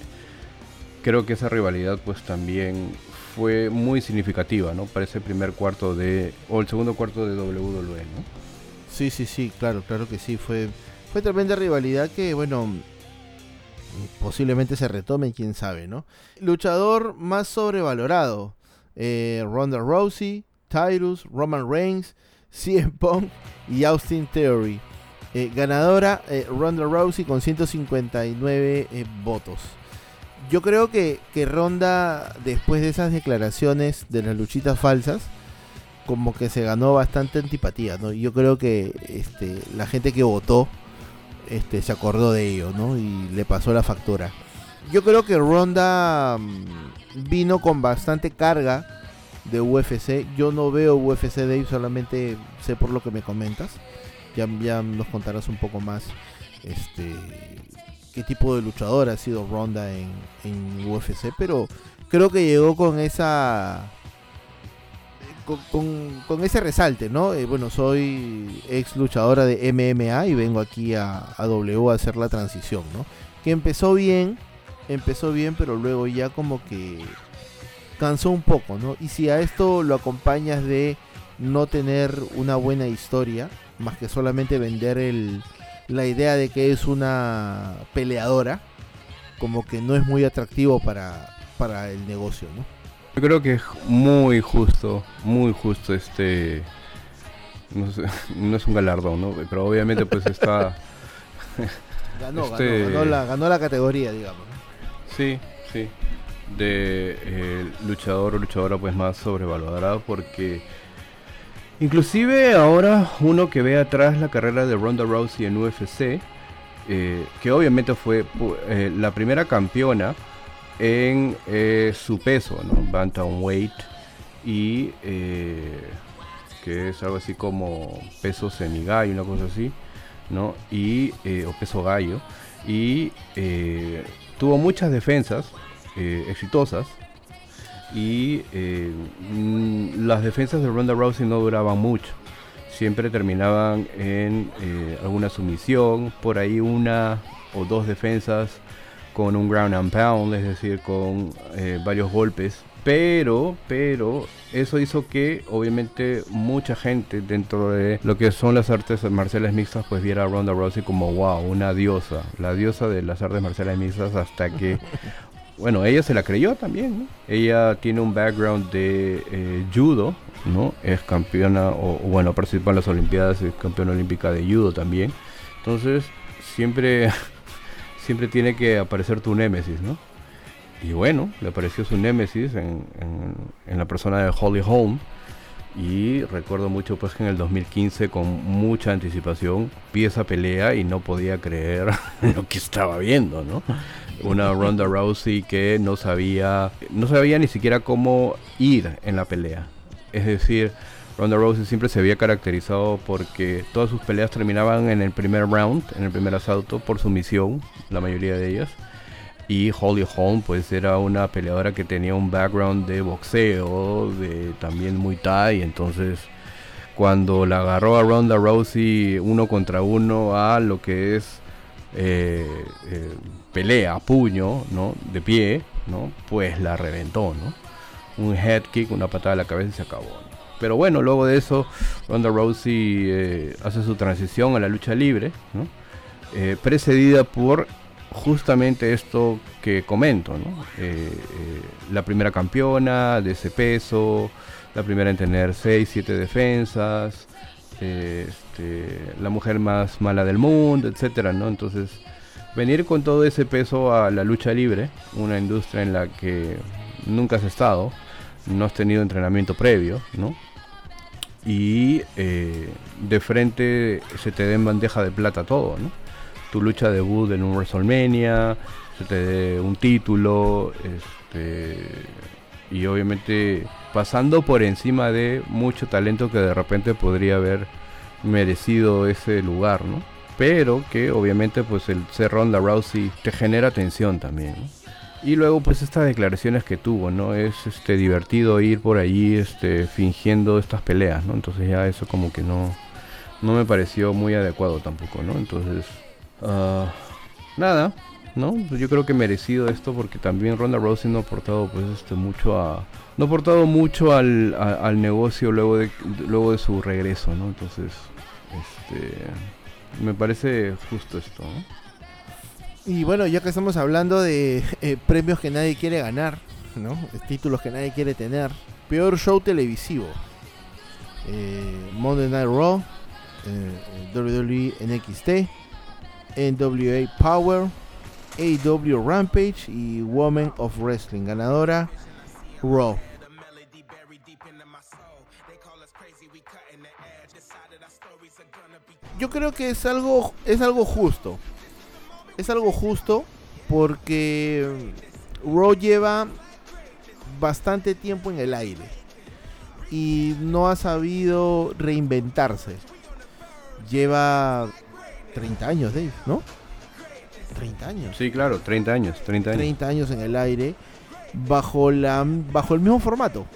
creo que esa rivalidad pues también fue muy significativa, ¿no? Para ese primer cuarto de, o el segundo cuarto de WWE, ¿no? Sí, sí, sí, claro, claro que sí, fue, fue tremenda rivalidad que, bueno, posiblemente se retome, quién sabe, ¿no? Luchador más sobrevalorado, eh, Ronda Rousey, Tyrus, Roman Reigns, CM Punk y Austin Theory. Eh, ganadora eh, Ronda Rousey con 159 votos yo creo que, que Ronda, después de esas declaraciones de las luchitas falsas, como que se ganó bastante antipatía, ¿no? Yo creo que este, la gente que votó este, se acordó de ello, ¿no? Y le pasó la factura. Yo creo que Ronda mm, vino con bastante carga de UFC. Yo no veo UFC Dave, solamente sé por lo que me comentas. Ya, ya nos contarás un poco más este, qué tipo de luchador ha sido Ronda en, UFC, pero creo que llegó con esa con, ese resalte, ¿no? Eh, bueno, soy ex luchadora de MMA y vengo aquí a, a, W a hacer la transición, ¿no? Que empezó bien, empezó bien, pero luego ya como que cansó un poco, ¿no? Y si a esto lo acompañas de no tener una buena historia, más que solamente vender el, la idea de que es una peleadora, como que no es muy atractivo para, para el negocio, ¿no? Yo creo que es muy justo, muy justo este... [laughs] No, es un galardón, ¿no? Pero obviamente pues está... [laughs] ganó, este ganó, la, ganó la categoría, digamos. Sí, sí. De eh, luchador o luchadora pues más sobrevalorada porque Inclusive ahora uno que ve atrás la carrera de Ronda Rousey en UFC, eh, que obviamente fue eh, la primera campeona en eh, su peso, ¿no? Bantamweight y que es algo así como peso semigallo, una cosa así, ¿no? Y o peso gallo y tuvo muchas defensas exitosas y eh, mm, las defensas de Ronda Rousey no duraban mucho. Siempre terminaban en eh, alguna sumisión, por ahí una o dos defensas con un ground and pound, es decir, con eh, varios golpes. Pero, pero, eso hizo que obviamente mucha gente dentro de lo que son las artes marciales mixtas pues viera a Ronda Rousey como wow, una diosa, la diosa de las artes marciales mixtas hasta que [laughs] bueno, ella se la creyó también, ¿no? Ella tiene un background de eh, judo, ¿no? Es campeona, o, bueno, participa en las Olimpiadas, es campeona olímpica de judo también. Entonces, siempre, [laughs] siempre tiene que aparecer tu némesis, ¿no? Y bueno, le apareció su némesis en, la persona de Holly Holm. Y recuerdo mucho pues que en el 2015 con mucha anticipación vi esa pelea y no podía creer [laughs] lo que estaba viendo, ¿no? Una Ronda Rousey que no sabía, no sabía ni siquiera cómo ir en la pelea. Es decir, Ronda Rousey siempre se había caracterizado porque todas sus peleas terminaban en el primer round, en el primer asalto, por sumisión, la mayoría de ellas. Y Holly Holm pues era una peleadora que tenía un background de boxeo, de también muy Thai, entonces cuando la agarró a Ronda Rousey uno contra uno a lo que es eh, eh, pelea, puño, ¿no? De pie, ¿no? Pues la reventó, ¿no? Un head kick, una patada a la cabeza y se acabó. Pero bueno, luego de eso, Ronda Rousey eh, hace su transición a la lucha libre, ¿no? precedida por justamente esto que comento. Eh, eh, la primera campeona de ese peso, la primera en tener 6, 7 defensas, este, la mujer más mala del mundo, etcétera, ¿no? Entonces, venir con todo ese peso a la lucha libre, una industria en la que nunca has estado, no has tenido entrenamiento previo, ¿no? Y eh, de frente se te den bandeja de plata todo, ¿no? tu lucha debut en un WrestleMania, se te dé un título, este, y obviamente pasando por encima de mucho talento que de repente podría haber merecido ese lugar, ¿no? Pero que obviamente pues el ser Ronda Rousey te genera tensión también, Y luego pues estas declaraciones que tuvo, ¿no? Es este divertido ir por allí este fingiendo estas peleas, ¿no? Entonces ya eso como que no no me pareció muy adecuado tampoco, ¿no? Entonces Ah, nada, ¿no? Yo creo que merecido esto porque también Ronda Rousey no ha aportado pues este mucho a no ha aportado mucho al, al negocio luego de luego de su regreso, ¿no? Entonces, este me parece justo esto, Y bueno, ya que estamos hablando de eh, premios que nadie quiere ganar, ¿no? Títulos que nadie quiere tener. Peor show televisivo. Eh, Monday Night Raw, eh, WWE NXT, NWA Power, AW Rampage y Women of Wrestling. Ganadora Raw. Yo creo que es algo es algo justo. Es algo justo porque Raw lleva bastante tiempo en el aire y no ha sabido reinventarse. Lleva 30 años, Dave, ¿no? 30 años. Sí, claro, 30 años, 30 años. 30 años en el aire bajo la bajo el mismo formato.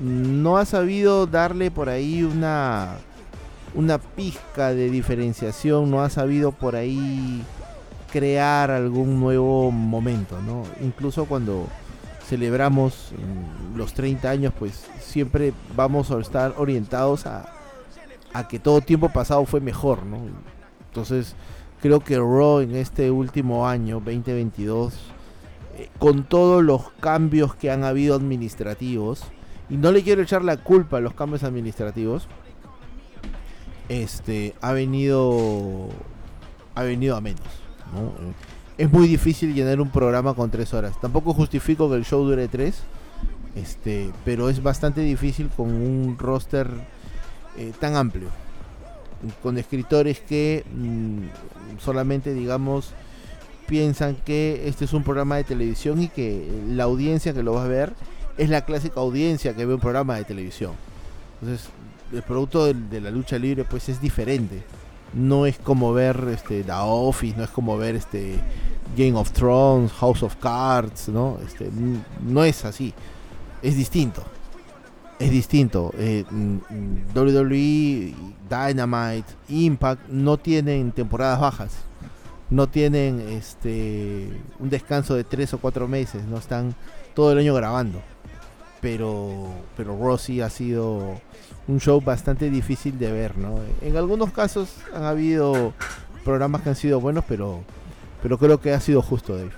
No ha sabido darle por ahí una una pizca de diferenciación, no ha sabido por ahí crear algún nuevo momento, ¿no? Incluso cuando celebramos los 30 años, pues siempre vamos a estar orientados a, a que todo tiempo pasado fue mejor, ¿no? Entonces, creo que Raw en este último año, 2022, eh, con todos los cambios que han habido administrativos, y no le quiero echar la culpa a los cambios administrativos, este, ha venido, ha venido a menos. Es muy difícil llenar un programa con tres horas. Tampoco justifico que el show dure tres, este, pero es bastante difícil con un roster eh, tan amplio con escritores que mm, solamente, digamos, piensan que este es un programa de televisión y que la audiencia que lo va a ver es la clásica audiencia que ve un programa de televisión. Entonces, el producto de, la lucha libre pues es diferente. No es como ver este The Office, no es como ver este Game of Thrones, House of Cards, ¿no? Este, no es así. Es distinto es distinto. Eh, WWE, Dynamite, Impact no tienen temporadas bajas. No tienen este un descanso de tres o cuatro meses. No están todo el año grabando. Pero, pero Rossi ha sido un show bastante difícil de ver, ¿no? En algunos casos han habido programas que han sido buenos, pero, pero creo que ha sido justo, Dave.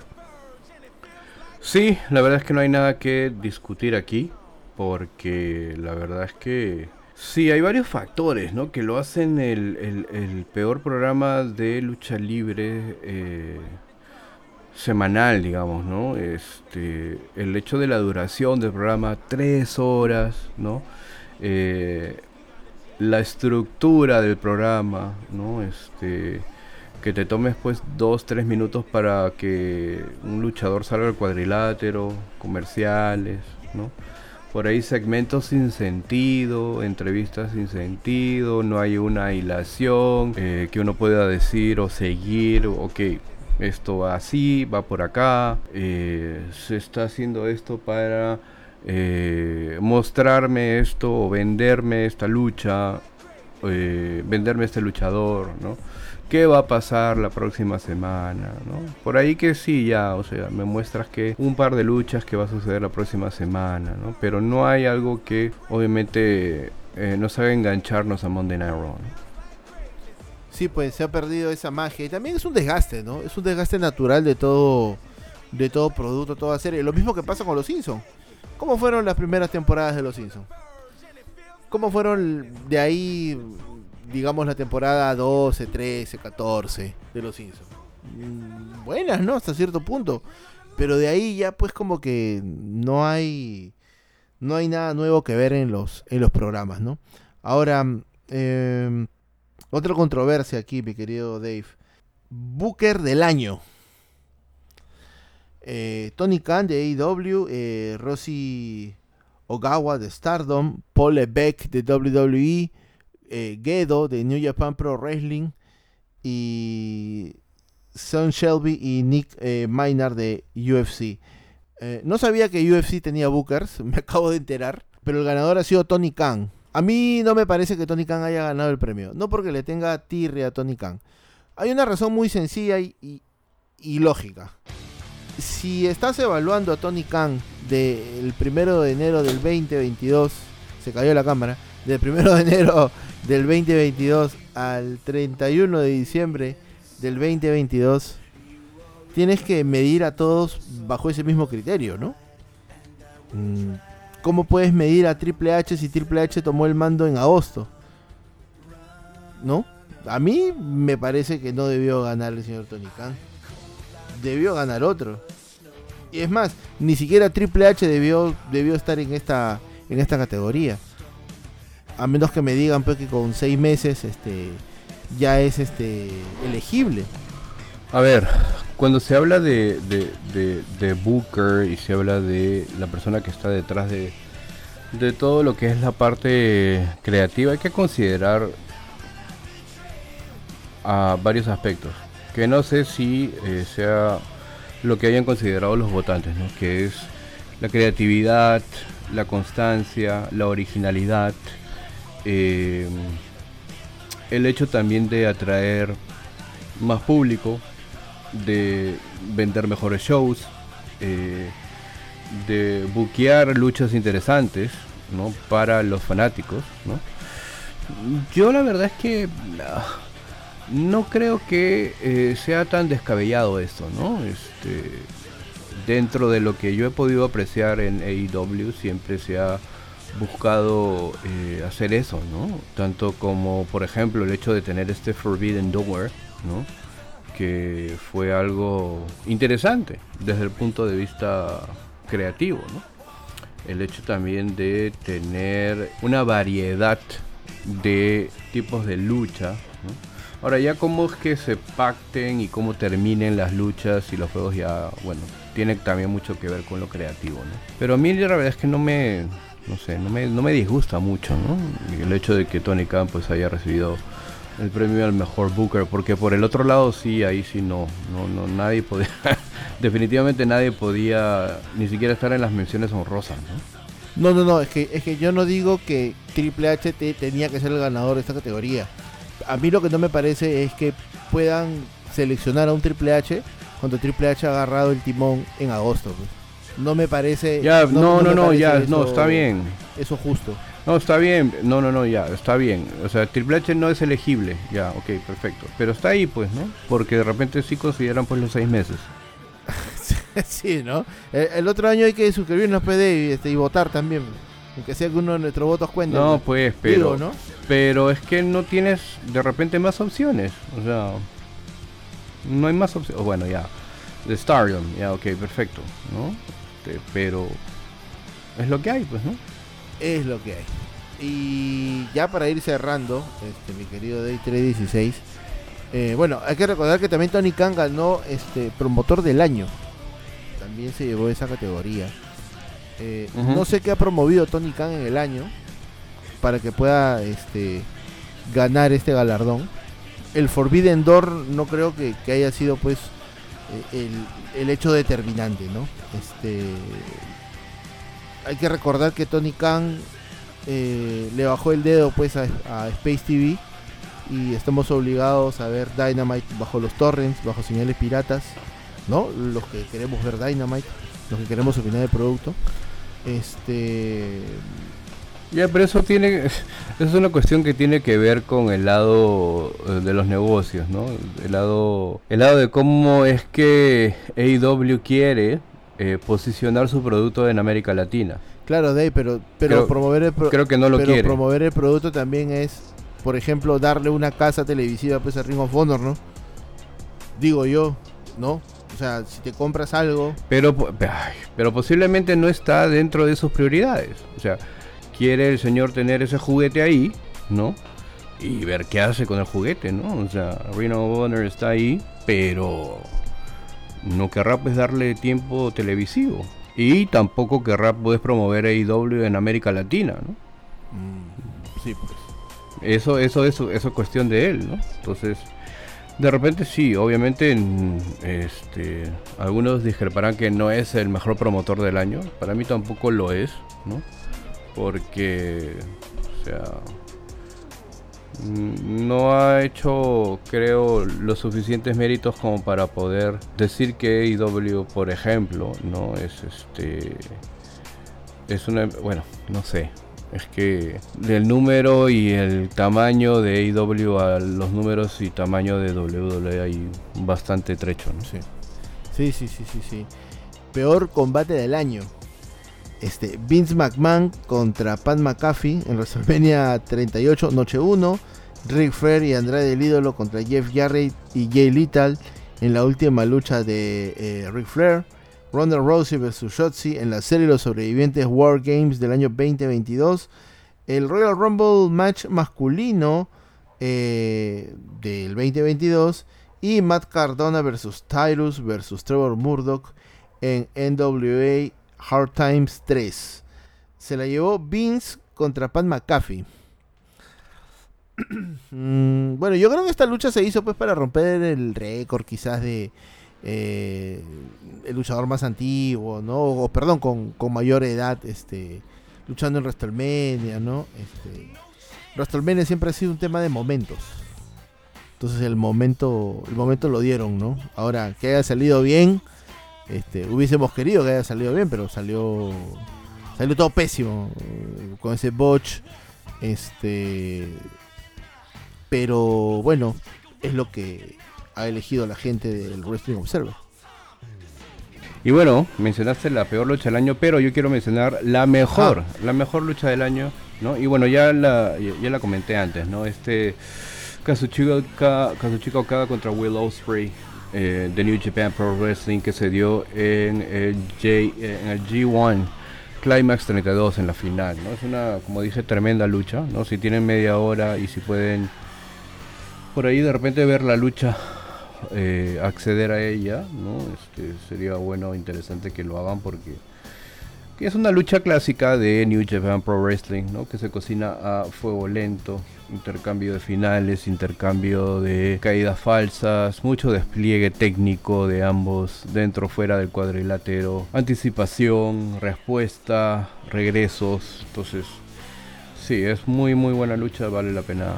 Sí, la verdad es que no hay nada que discutir aquí porque la verdad es que sí, hay varios factores ¿no? que lo hacen el, peor programa de lucha libre eh, semanal, digamos, ¿no? Este, el hecho de la duración del programa, tres horas, ¿no? Eh, la estructura del programa, ¿no? Este, que te tomes pues dos, tres minutos para que un luchador salga al cuadrilátero, comerciales, ¿no? Por ahí segmentos sin sentido, entrevistas sin sentido, no hay una hilación eh, que uno pueda decir o seguir, ok, esto va así, va por acá, eh, se está haciendo esto para eh, mostrarme esto o venderme esta lucha, venderme este luchador, ¿no? qué va a pasar la próxima semana, ¿no? Por ahí que sí, ya, o sea, me muestras que un par de luchas que va a suceder la próxima semana, ¿no? Pero no hay algo que obviamente eh, nos haga engancharnos a Monday Raw. Sí, pues se ha perdido esa magia y también es un desgaste, ¿no? Es un desgaste natural de todo de todo producto, toda serie. Lo mismo que pasa con los Simpsons. ¿Cómo fueron las primeras temporadas de los Simpsons? ¿Cómo fueron de ahí digamos, la temporada 12, 13, 14 de los Simpsons. Mm, buenas, ¿no? Hasta cierto punto. Pero de ahí ya pues como que no hay no hay nada nuevo que ver en los en los programas, ¿no? Ahora em, otra controversia aquí, mi querido Dave. Booker del año. Eh, Tony Khan de AEW, eh, Rossi Ogawa de Stardom, Paul Beck de WWE, eh, Gedo de New Japan Pro Wrestling y Son Shelby y Nick eh, Maynard de UFC. No sabía que UFC tenía bookers, [laughs] me acabo de enterar, pero el ganador ha sido Tony Khan. A mí no me parece que Tony Khan haya ganado el premio, no porque le tenga tirre a Tony Khan. Hay una razón muy sencilla y lógica. Si estás evaluando a Tony Khan del primero de enero del 2022, se cayó la cámara, del primero de enero del 2022 al 31 de diciembre del 2022, tienes que medir a todos bajo ese mismo criterio, ¿no? Mm, ¿Cómo puedes medir a Triple H si Triple H tomó el mando en agosto? ¿No? A mí me parece que no debió ganar el señor Tony Khan. Debió ganar otro. Y es más, ni siquiera Triple H debió, debió estar en esta, en esta categoría a menos que me digan pues, que con seis meses este ya es este elegible. A ver, cuando se habla de, de, Booker y se habla de la persona que está detrás de, de todo lo que es la parte creativa, hay que considerar a varios aspectos. Que no sé si eh, sea lo que hayan considerado los votantes, ¿no? que es la creatividad, la constancia, la originalidad, eh, el hecho también de atraer más público, de vender mejores shows, eh, de buquear luchas interesantes ¿no? para los fanáticos. ¿no? Yo la verdad es que ah, no creo que eh, sea tan descabellado esto, ¿no? Este, dentro de lo que yo he podido apreciar en AEW siempre se ha buscado eh, hacer eso, ¿no? Tanto como, por ejemplo, el hecho de tener este Forbidden Door, ¿no? Que fue algo interesante desde el punto de vista creativo, ¿no? El hecho también de tener una variedad de tipos de lucha, Ahora ya cómo es que se pacten y cómo terminen las luchas y los juegos ya, bueno, tiene también mucho que ver con lo creativo, ¿no? Pero a mí la verdad es que no me, no sé, no me, no me disgusta mucho, ¿no? El hecho de que Tony Khan pues haya recibido el premio al mejor Booker, porque por el otro lado sí, ahí sí no, no, no nadie podía, [laughs] definitivamente nadie podía ni siquiera estar en las menciones honrosas, ¿no? No, no, no, es que, es que yo no digo que Triple H tenía que ser el ganador de esta categoría. A mí lo que no me parece es que puedan seleccionar a un Triple H cuando Triple H ha agarrado el timón en agosto. Pues no me parece. Ya, no, no, no, ya, no, está bien. Eso justo. No, está bien, no, no, no, ya, está bien. O sea, Triple H no es elegible, ya, ok, perfecto. Pero está ahí, pues, ¿no? Porque de repente sí consideran, pues, los seis meses. [laughs] sí, ¿no? El, otro año hay que suscribirnos, PD, y, este, y votar también. Aunque sea que uno de nuestros votos cuente. No, pues, pero. ¿no? Pero es que no tienes de repente más opciones. O sea, no hay más opciones. Bueno, ya. The Stardom, ya, ok, perfecto, ¿no? Este, pero es lo que hay, pues, ¿no? Es lo que hay. Y ya para ir cerrando, este, mi querido Day 316, Eh, bueno, hay que recordar que también Tony Khan ganó este promotor del año. También se llevó esa categoría. Eh, no sé qué ha promovido Tony Khan en el año para que pueda este, ganar este galardón. El Forbidden Door no creo que, haya sido pues eh, el, hecho determinante, ¿no? Este, hay que recordar que Tony Khan le bajó el dedo pues a Space TV y estamos obligados a ver Dynamite bajo los torrents, bajo señales piratas, ¿no? Los que queremos ver Dynamite, los que queremos opinar del producto. Este ya, pero eso tiene [laughs] es una cuestión que tiene que ver con el lado eh, de los negocios, ¿no? El lado el lado de cómo es que AEW quiere eh, posicionar su producto en América Latina. Claro, Dave, pero pero promover el creo que no lo pero promover el producto también es por ejemplo, darle una casa televisiva pues a Ring of Honor, ¿no? Digo yo, ¿no? O sea, si te compras algo... Pero, pero posiblemente no está dentro de sus prioridades. O sea, quiere el señor tener ese juguete ahí, ¿no? Y ver qué hace con el juguete, ¿no? O sea, of Honor está ahí, pero no querrá pues darle tiempo televisivo. Y tampoco querrá pues promover AEW en América Latina, ¿no? Mm, sí, pues. Eso, eso, eso, eso es cuestión de él, ¿no? Entonces, de repente sí, obviamente este, algunos discreparán que no es el mejor promotor del año. Para mí tampoco lo es, ¿no? Porque, o sea, no ha hecho, creo, los suficientes méritos como para poder decir que AEW, por ejemplo, no es este, es una, bueno, no sé, es que del número y el tamaño de AEW a los números y tamaño de WWE hay bastante trecho, ¿no? Sí. Sí, sí, sí, sí, Peor combate del año. Este, Vince McMahon contra Pat McAfee en WrestleMania 38, noche 1. Rick Flair y Andrade el ídolo contra Jeff Jarrett y Jay Little en la última lucha de eh, Ric Flair. Ronda Rousey vs. Shotzi en la serie Los Sobrevivientes War Games del año 2022. El Royal Rumble match masculino eh, del 2022. Y Matt Cardona vs. Tyrus vs. Trevor Murdoch en NWA Hard Times 3. Se la llevó Vince contra Pat McAfee. [clears throat] Mm, bueno, yo creo que esta lucha se hizo pues para romper el récord quizás de eh, el luchador más antiguo, ¿no? O perdón, con, mayor edad, este, luchando en WrestleMania, ¿no? Este, WrestleMania siempre ha sido un tema de momentos. Entonces el momento, el momento lo dieron, ¿no? Ahora, que haya salido bien, este, hubiésemos querido que haya salido bien, pero salió, salió todo pésimo eh, con ese botch, este, pero bueno, es lo que ha elegido la gente del Wrestling Observer. Y bueno, mencionaste la peor lucha del año, pero yo quiero mencionar la mejor, ah. la mejor lucha del año, ¿no? Y bueno, ya la, ya, la comenté antes, ¿no? Este Kazuchika, Kazuchika Okada contra Will Ospreay eh, de New Japan Pro Wrestling que se dio en el, J, en el G1 Climax 32 en la final, ¿no? Es una, como dije, tremenda lucha, ¿no? Si tienen media hora y si pueden por ahí de repente ver la lucha eh, acceder a ella, ¿no? Este, sería bueno, interesante que lo hagan porque es una lucha clásica de New Japan Pro Wrestling, ¿no? Que se cocina a fuego lento, intercambio de finales, intercambio de caídas falsas, mucho despliegue técnico de ambos dentro fuera del cuadrilátero, anticipación, respuesta, regresos, entonces Sí, es muy muy buena lucha, vale la pena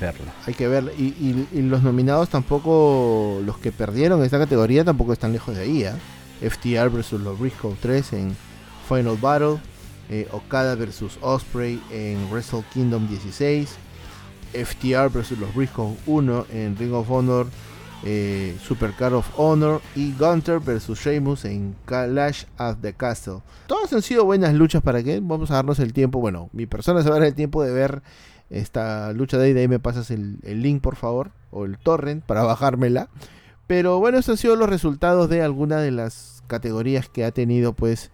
verla. Hay que verla. Y, los nominados tampoco, los que perdieron esta categoría tampoco están lejos de ahí. ¿eh? FTR versus los Briscoe 3 en Final Battle. Eh, Okada versus Osprey en Wrestle Kingdom 16. FTR versus los Briscoe 1 en Ring of Honor eh, Supercar of Honor y Gunter versus Sheamus en Clash at the Castle. Todas han sido buenas luchas para que vamos a darnos el tiempo. Bueno, mi persona se va a dar el tiempo de ver esta lucha de ahí. De ahí me pasas el, link, por favor, o el torrent para bajármela. Pero bueno, estos han sido los resultados de algunas de las categorías que ha tenido pues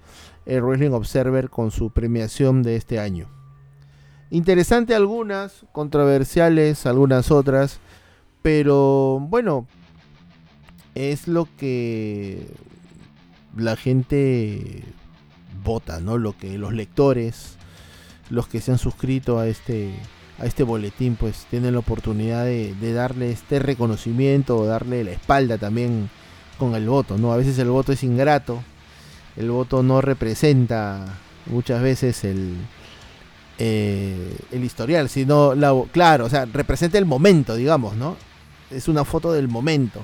el Wrestling Observer con su premiación de este año. Interesante algunas, controversiales algunas otras. Pero bueno, es lo que la gente vota, ¿no? Lo que los lectores, los que se han suscrito a este a este boletín, pues tienen la oportunidad de, darle este reconocimiento o darle la espalda también con el voto, ¿no? A veces el voto es ingrato, el voto no representa muchas veces el, eh, el historial, sino, la, claro, o sea, representa el momento, digamos, ¿no? Es una foto del momento,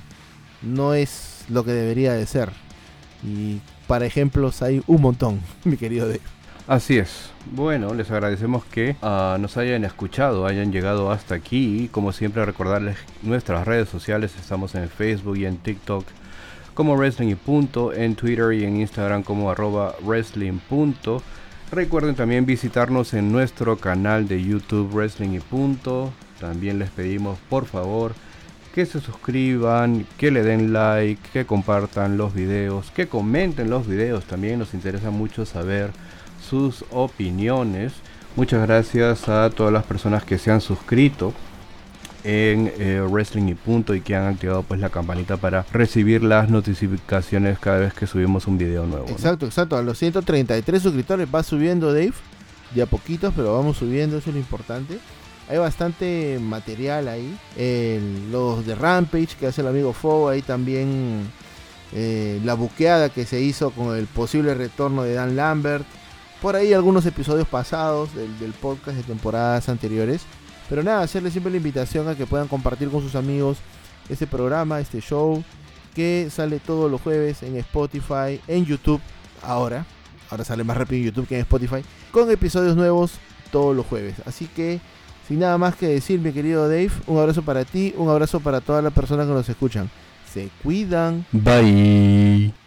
no es lo que debería de ser. Y para ejemplos hay un montón, [laughs] mi querido Dave. Así es. Bueno, les agradecemos que ah, nos hayan escuchado, hayan llegado hasta aquí. Como siempre, recordarles nuestras redes sociales. Estamos en Facebook y en TikTok como Wrestling y Punto, en Twitter y en Instagram como arroba Wrestling. Recuerden también visitarnos en nuestro canal de YouTube Wrestling y Punto. También les pedimos por favor que se suscriban, que le den like, que compartan los videos, que comenten los videos. También nos interesa mucho saber sus opiniones. Muchas gracias a todas las personas que se han suscrito en eh, Wrestling y Punto y que han activado pues la campanita para recibir las notificaciones cada vez que subimos un video nuevo. Exacto, exacto. A los 133 suscriptores va subiendo Dave, de a poquitos, pero vamos subiendo, eso es lo importante. Hay bastante material ahí. los de Rampage que hace el amigo Fo, ahí también eh, la buqueada que se hizo con el posible retorno de Dan Lambert por ahí algunos episodios pasados del, podcast de temporadas anteriores. Pero nada, hacerle siempre la invitación a que puedan compartir con sus amigos este programa, este show, que sale todos los jueves en Spotify, en YouTube, ahora. Ahora sale más rápido en YouTube que en Spotify, con episodios nuevos todos los jueves. Así que, sin nada más que decir, mi querido Dave, un abrazo para ti, un abrazo para todas las personas que nos escuchan. Se cuidan. Bye.